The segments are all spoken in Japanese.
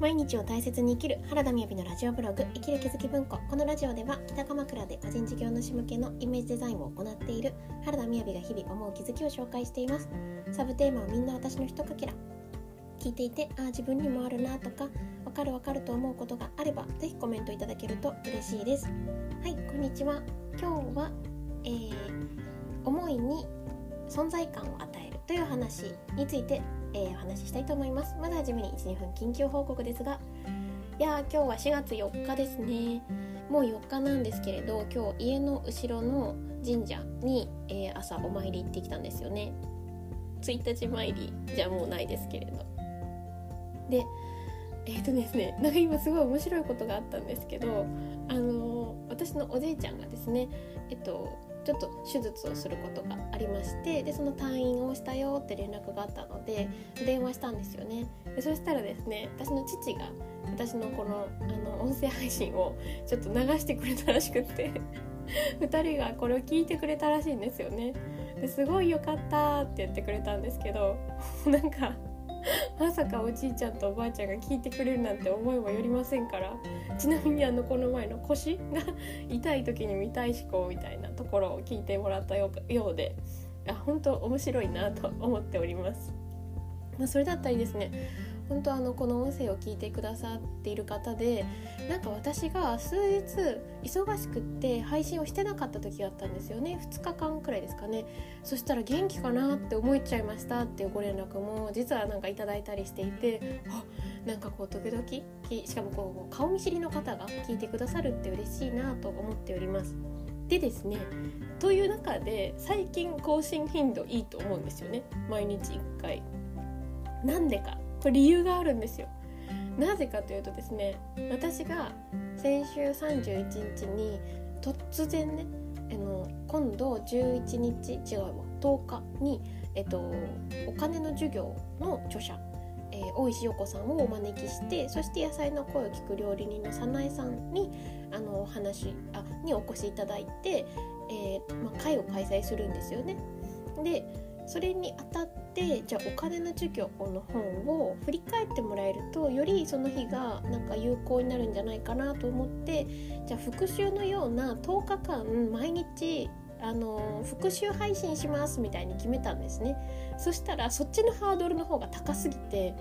毎日を大切に生きる原田みやびのラジオブログ生きる気づき文庫。このラジオでは北鎌倉で個人事業主向けのイメージデザインを行っている原田みやびが日々思う気づきを紹介しています。サブテーマはみんな私のひとかけら。聞いていてああ自分にもあるなとかわかるわかると思うことがあればぜひコメントいただけると嬉しいです。はいこんにちは。今日は、えー、思いに存在感を与えるという話についてえー、お話ししたいと思います。まずはじめに12分緊急報告ですが。いや今日は4月4日ですね。もう4日なんですけれど今日家の後ろの神社に、えー、朝お参り行ってきたんですよね。1日参りじゃもうないですけれど。でえっ、ー、とですねなんか今すごい面白いことがあったんですけどあのー、私のおじいちゃんがですねえっとちょっと手術をすることがありましてでその退院をしたよって連絡があったので電話したんですよね。でそしたらですね私の父が私のこのあの音声配信をちょっと流してくれたらしくって 2人がこれを聞いてくれたらしいんですよね。ですごい良かったって言ってくれたんですけどなんか まさかおじいちゃんとおばあちゃんが聞いてくれるなんて思いもよりませんからちなみにあのこの前の腰が痛い時に見たい思考みたいなところを聞いてもらったようであ本当面白いなと思っております。まあ、それだったりですね。本当あのこの音声を聞いてくださっている方でなんか私が数日忙しくって配信をしてなかった時があったんですよね。2日間くらいですかね。そしたら元気かなって思っちゃいましたっていうご連絡も実はなんかいただいたりしていてあなんかこう時々しかもこう顔見知りの方が聞いてくださるって嬉しいなと思っております。でですねという中で最近更新頻度いいと思うんですよね。毎日1回。なんでかこれ理由があるんですよなぜかというとですね私が先週31日に突然ねあの今度11日違うわ10日に、えっと、お金の授業の著者、えー、大石陽子さんをお招きしてそして野菜の声を聞く料理人の早苗さんにあのお話あにお越しいただいて、えーまあ、会を開催するんですよね。でそれにあたってじゃあお金の授業の本を振り返ってもらえるとよりその日がなんか有効になるんじゃないかなと思ってじゃあ復習のような10日間毎日あの復習配信しますみたいに決めたんですね。そしたらそっちのハードルの方が高すぎて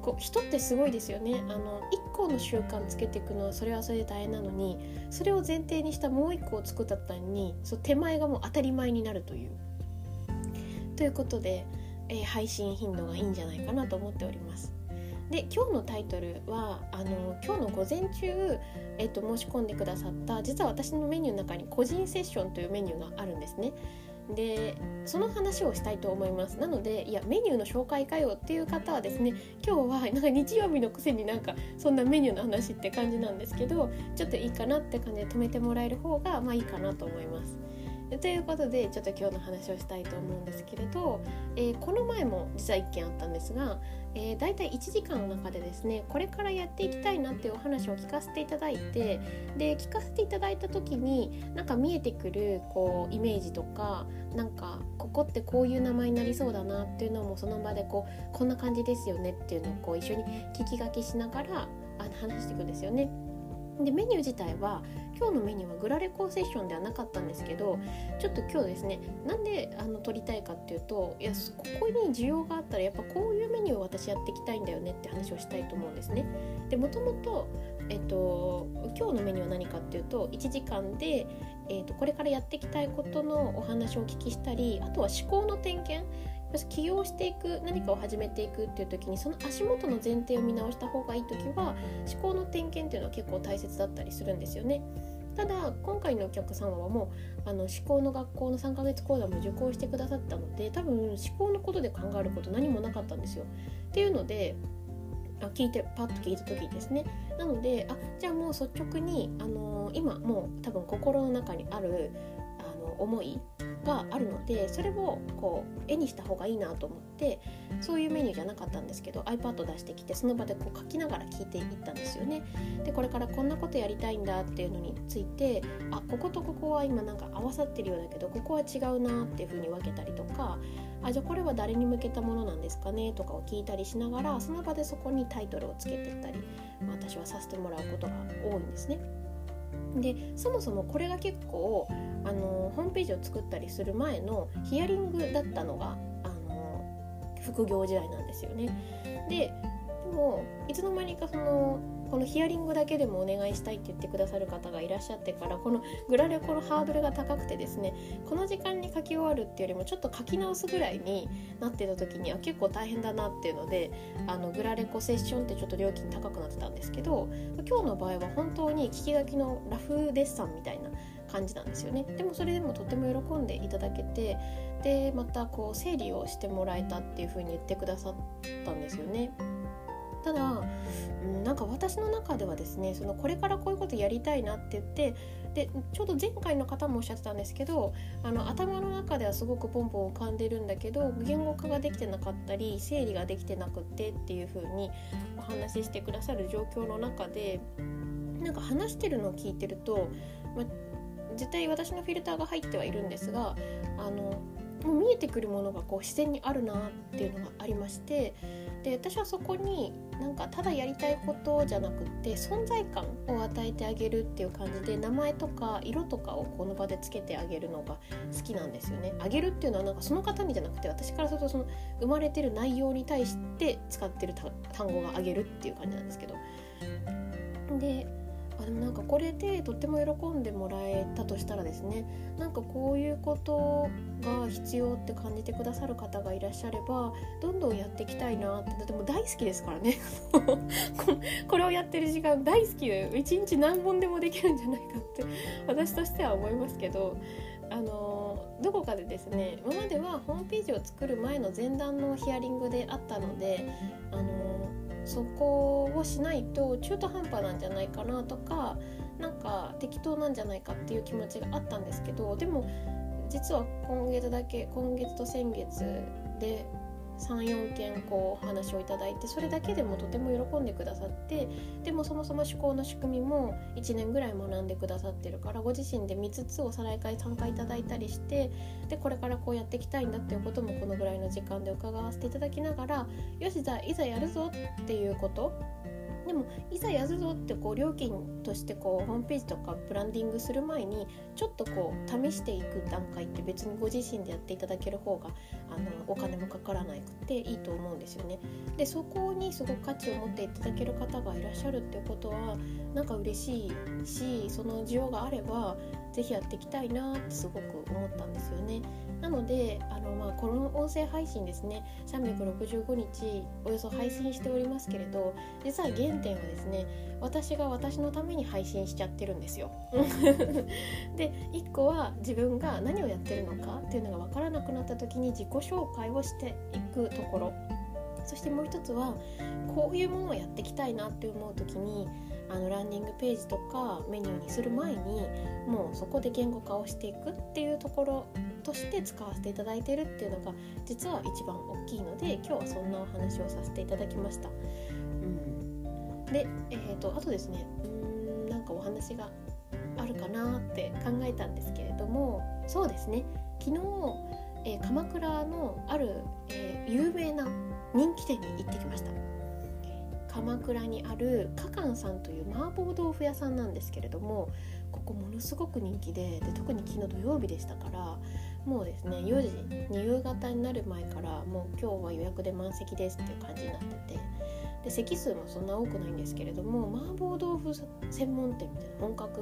こう人ってすごいですよね。あの1個の習慣つけていくのはそれはそれで大変なのにそれを前提にしたもう1個を作ったのにそ手前がもう当たり前になるという。ということで、えー、配信頻度がいいんじゃないかなと思っております。で今日のタイトルはあの今日の午前中、えっと、申し込んでくださった実は私のメニューの中に個人セッションというメニューがあるんですね。でその話をしたいと思いますなのでいやメニューの紹介かよっていう方はですね今日はなんか日曜日のくせになんかそんなメニューの話って感じなんですけどちょっといいかなって感じで止めてもらえる方がまあいいかなと思います。ということでちょっと今日の話をしたいと思うんですけれど、えー、この前も実は1件あったんですが、えー、大体1時間の中でですねこれからやっていきたいなっていうお話を聞かせていただいてで聞かせていただいた時になんか見えてくるこうイメージとかなんかここってこういう名前になりそうだなっていうのもその場でこうこんな感じですよねっていうのをこう一緒に聞き書きしながらあの話していくんですよね。でメニュー自体は今日のメニューはグラレコーセッションではなかったんですけどちょっと今日ですねなんであの撮りたいかっていうといやここに需要があったらやっぱこういうメニューを私やっていきたいんだよねって話をしたいと思うんですね。でもともと,、えっと今日のメニューは何かっていうと1時間で、えっと、これからやっていきたいことのお話をお聞きしたりあとは思考の点検起業していく何かを始めていくっていう時にその足元の前提を見直した方がいい時は思考の点検っていうのは結構大切だったりするんですよね。ただ今回のお客様はもうあの思考の学校の3ヶ月講座も受講してくださったので多分思考のことで考えること何もなかったんですよ。っていうのであ聞いてパッと聞いた時ですねなのであじゃあもう率直に、あのー、今もう多分心の中にあるあの思いがあるのでそれをこう絵にした方がいいなと思ってそういうメニューじゃなかったんですけど iPad 出してきてその場でこう書きながら聞いていったんですよね。でこれからこんなことやりたいんだっていうのについてあこことここは今なんか合わさってるようだけどここは違うなっていうふうに分けたりとかあじゃあこれは誰に向けたものなんですかねとかを聞いたりしながらその場でそこにタイトルをつけてったり、まあ、私はさせてもらうことが多いんですね。でそもそもこれが結構あのホームページを作ったりする前のヒアリングだったのがあの副業時代なんですよね。ででもいつの間にかそのこのヒアリングだけでもお願いしたいって言ってくださる方がいらっしゃってからこのグラレコのハードルが高くてですねこの時間に書き終わるっていうよりもちょっと書き直すぐらいになってた時には結構大変だなっていうのであのグラレコセッションってちょっと料金高くなってたんですけど今日の場合は本当に聞き書きのラフデッサンみたいな感じなんですよねでもそれでもとても喜んでいただけてでまたこう整理をしてもらえたっていう風に言ってくださったんですよね。ただ、うん、なんか私の中ではですねそのこれからこういうことやりたいなって言ってでちょうど前回の方もおっしゃってたんですけどあの頭の中ではすごくポンポン浮かんでるんだけど言語化ができてなかったり整理ができてなくってっていう風にお話ししてくださる状況の中でなんか話してるのを聞いてると、ま絶対私のフィルターが入ってはいるんですがあのもう見えてくるものがこう自然にあるなっていうのがありましてで私はそこになんかただやりたいことじゃなくって存在感を与えてあげるっていう感じで名前とか色とかをこの場でつけてあげるのが好きなんですよね。あげるっていうのはなんかその方にじゃなくて私からするとその生まれてる内容に対して使ってる単語があげるっていう感じなんですけど。であでもなんかこれでとっても喜んでもらえたとしたらですねなんかこういうことが必要って感じてくださる方がいらっしゃればどんどんやっていきたいなってでも大好きですからね。これをやってる時間大好きで一日何本でもできるんじゃないかって私としては思いますけどあのどこかでですね今まではホームページを作る前の前段のヒアリングであったのであのそこをしないと中途半端なんじゃないかなとかなんか適当なんじゃないかっていう気持ちがあったんですけどでも実は今月だけ今月と先月で34件こうお話をいただいてそれだけでもとても喜んでくださってでもそもそも思考の仕組みも1年ぐらい学んでくださってるからご自身で見つつおさらい会参加いただいたりしてでこれからこうやっていきたいんだっていうこともこのぐらいの時間で伺わせていただきながらよしじゃあいざやるぞっていうことでもいざやるぞってこう料金としてこうホームページとかブランディングする前にちょっとこう試していく段階って別にご自身でやっていただける方があのお金もかからなくていいと思うんですよね。でそこにすごく価値を持っていただける方がいらっしゃるっていうことはなんか嬉しいしその需要があれば是非やっていきたいなってすごく思ったんですよね。なのであの、まあ、この音声配信ですね365日およそ配信しておりますけれど実は原点はですね私が私のために配信しちゃってるんですよ。で1個は自分が何をやってるのかっていうのが分からなくなった時に自己紹介をしていくところそしてもう一つはこういうものをやっていきたいなって思う時にあのランディングページとかメニューにする前にもうそこで言語化をしていくっていうところとして使わせていただいてるっていうのが実は一番大きいので今日はそんなお話をさせていただきました。で、えーと、あとですねうんなんかお話があるかなって考えたんですけれどもそうですね昨日、えー、鎌倉のある、えー、有名な人気店に行ってきました。鎌倉にあるかかんさんという麻婆豆腐屋さんなんですけれどもここものすごく人気でで特に昨日土曜日でしたからもうですね4時に夕方になる前からもう今日は予約で満席ですっていう感じになっててで席数もそんな多くないんですけれども麻婆豆腐専門店みたいな本格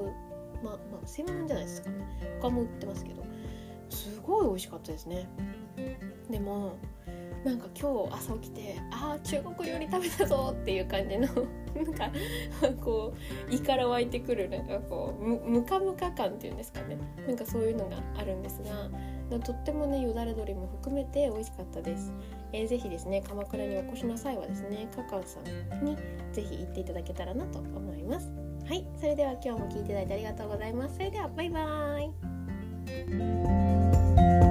まあまあ専門じゃないですかね。他も売ってますけどすごい美味しかったですね。でもなんか今日朝起きてああ中国料理食べたぞっていう感じの なんかこう胃から湧いてくるなんかこうムカムカ感っていうんですかね。なんかそういうのがあるんですがとってもねよだれ鶏も含めて美味しかったです、えー、ぜですね鎌倉にお越しの際はですねカカオさんにぜひ行っていただけたらなと思います。はいそれでは今日も聞いていただいてありがとうございます。それではバイバーイ。